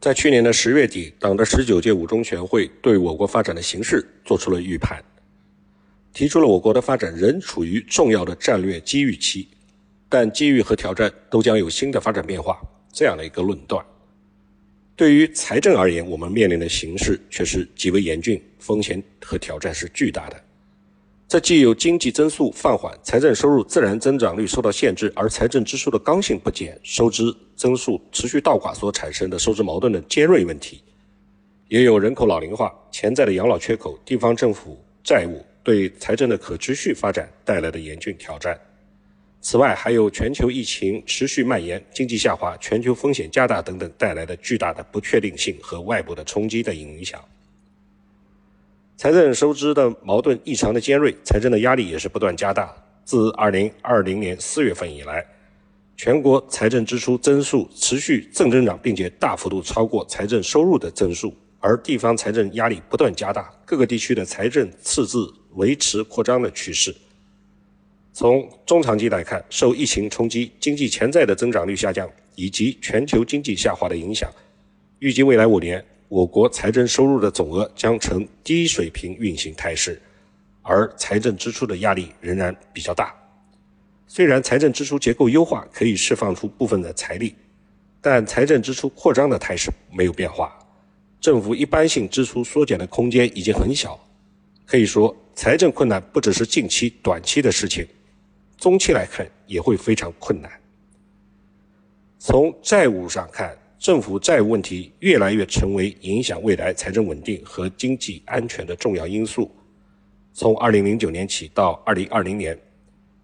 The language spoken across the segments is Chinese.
在去年的十月底，党的十九届五中全会对我国发展的形势做出了预判，提出了我国的发展仍处于重要的战略机遇期，但机遇和挑战都将有新的发展变化这样的一个论断。对于财政而言，我们面临的形势却是极为严峻，风险和挑战是巨大的。这既有经济增速放缓、财政收入自然增长率受到限制，而财政支出的刚性不减、收支增速持续倒挂所产生的收支矛盾的尖锐问题，也有人口老龄化、潜在的养老缺口、地方政府债务对财政的可持续发展带来的严峻挑战。此外，还有全球疫情持续蔓延、经济下滑、全球风险加大等等带来的巨大的不确定性和外部的冲击的影响。财政收支的矛盾异常的尖锐，财政的压力也是不断加大。自2020年4月份以来，全国财政支出增速持续正增长，并且大幅度超过财政收入的增速，而地方财政压力不断加大，各个地区的财政赤字维持扩张的趋势。从中长期来看，受疫情冲击、经济潜在的增长率下降以及全球经济下滑的影响，预计未来五年我国财政收入的总额将呈低水平运行态势，而财政支出的压力仍然比较大。虽然财政支出结构优化可以释放出部分的财力，但财政支出扩张的态势没有变化，政府一般性支出缩减的空间已经很小。可以说，财政困难不只是近期短期的事情。中期来看也会非常困难。从债务上看，政府债务问题越来越成为影响未来财政稳定和经济安全的重要因素。从2009年起到2020年，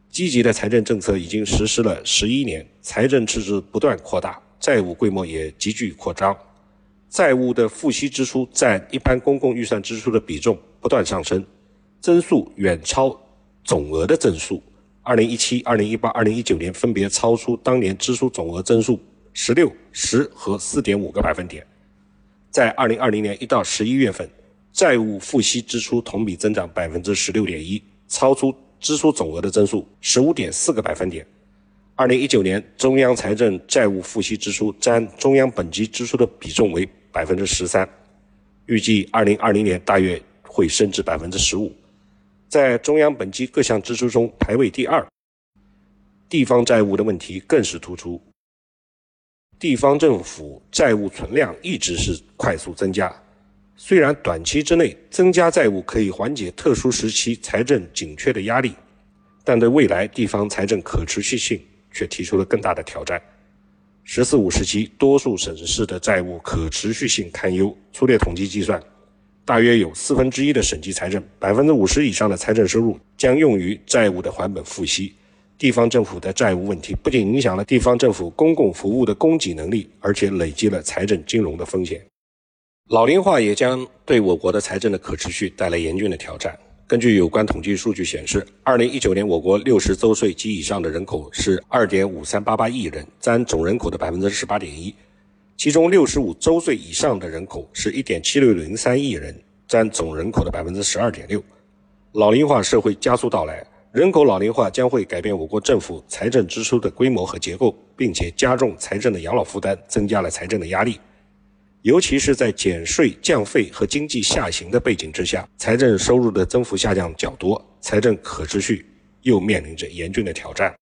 积极的财政政策已经实施了十一年，财政赤字不断扩大，债务规模也急剧扩张，债务的付息支出占一般公共预算支出的比重不断上升，增速远超总额的增速。二零一七、二零一八、二零一九年分别超出当年支出总额增速十六、十和四点五个百分点。在二零二零年一到十一月份，债务付息支出同比增长百分之十六点一，超出支出总额的增速十五点四个百分点。二零一九年，中央财政债务付息支出占中央本级支出的比重为百分之十三，预计二零二零年大约会升至百分之十五。在中央本级各项支出中排位第二，地方债务的问题更是突出。地方政府债务存量一直是快速增加，虽然短期之内增加债务可以缓解特殊时期财政紧缺的压力，但对未来地方财政可持续性却提出了更大的挑战。“十四五”时期，多数省市的债务可持续性堪忧。粗略统计计算。大约有四分之一的省级财政，百分之五十以上的财政收入将用于债务的还本付息。地方政府的债务问题不仅影响了地方政府公共服务的供给能力，而且累积了财政金融的风险。老龄化也将对我国的财政的可持续带来严峻的挑战。根据有关统计数据显示，二零一九年我国六十周岁及以上的人口是二点五三八八亿人，占总人口的百分之十八点一。其中，六十五周岁以上的人口是一点七六零三亿人，占总人口的百分之十二点六。老龄化社会加速到来，人口老龄化将会改变我国政府财政支出的规模和结构，并且加重财政的养老负担，增加了财政的压力。尤其是在减税降费和经济下行的背景之下，财政收入的增幅下降较多，财政可持续又面临着严峻的挑战。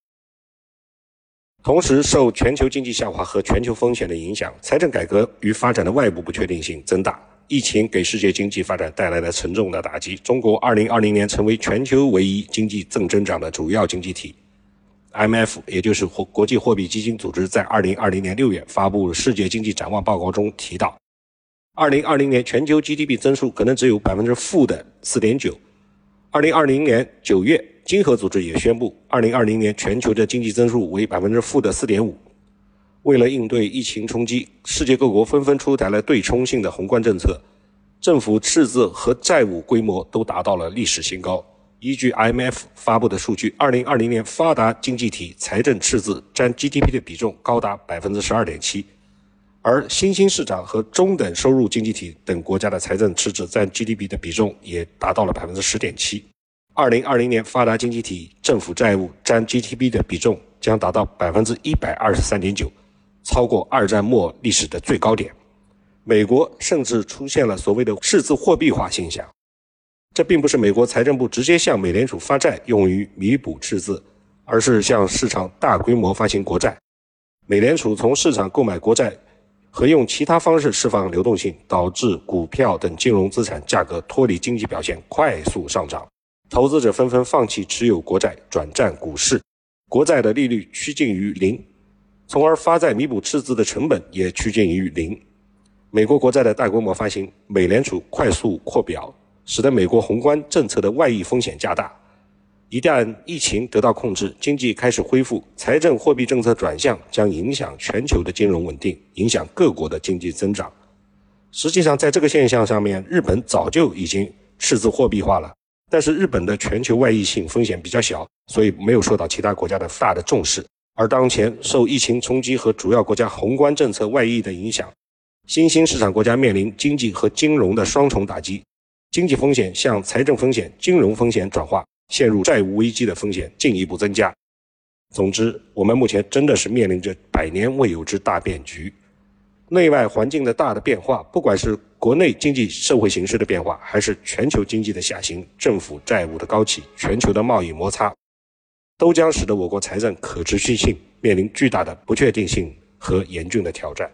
同时，受全球经济下滑和全球风险的影响，财政改革与发展的外部不确定性增大。疫情给世界经济发展带来了沉重的打击。中国2020年成为全球唯一经济正增长的主要经济体。IMF，也就是国国际货币基金组织，在2020年6月发布《世界经济展望报告》中提到，2020年全球 GDP 增速可能只有百分之负的4.9。2020年9月。经合组织也宣布，2020年全球的经济增速为百分之负的4.5。为了应对疫情冲击，世界各国纷纷出台了对冲性的宏观政策，政府赤字和债务规模都达到了历史新高。依据 IMF 发布的数据，2020年发达经济体财政赤字占 GDP 的比重高达百分之12.7，而新兴市场和中等收入经济体等国家的财政赤字占 GDP 的比重也达到了百分之10.7。二零二零年，发达经济体政府债务占 GDP 的比重将达到百分之一百二十三点九，超过二战末历史的最高点。美国甚至出现了所谓的赤字货币化现象。这并不是美国财政部直接向美联储发债用于弥补赤字，而是向市场大规模发行国债。美联储从市场购买国债和用其他方式释放流动性，导致股票等金融资产价格脱离经济表现快速上涨，投资者纷纷放弃持有国债，转战股市，国债的利率趋近于零。从而发债弥补赤字的成本也趋近于零。美国国债的大规模发行，美联储快速扩表，使得美国宏观政策的外溢风险加大。一旦疫情得到控制，经济开始恢复，财政货币政策转向将影响全球的金融稳定，影响各国的经济增长。实际上，在这个现象上面，日本早就已经赤字货币化了，但是日本的全球外溢性风险比较小，所以没有受到其他国家的大的重视。而当前受疫情冲击和主要国家宏观政策外溢的影响，新兴市场国家面临经济和金融的双重打击，经济风险向财政风险、金融风险转化，陷入债务危机的风险进一步增加。总之，我们目前真的是面临着百年未有之大变局，内外环境的大的变化，不管是国内经济社会形势的变化，还是全球经济的下行、政府债务的高企、全球的贸易摩擦。都将使得我国财政可持续性面临巨大的不确定性和严峻的挑战。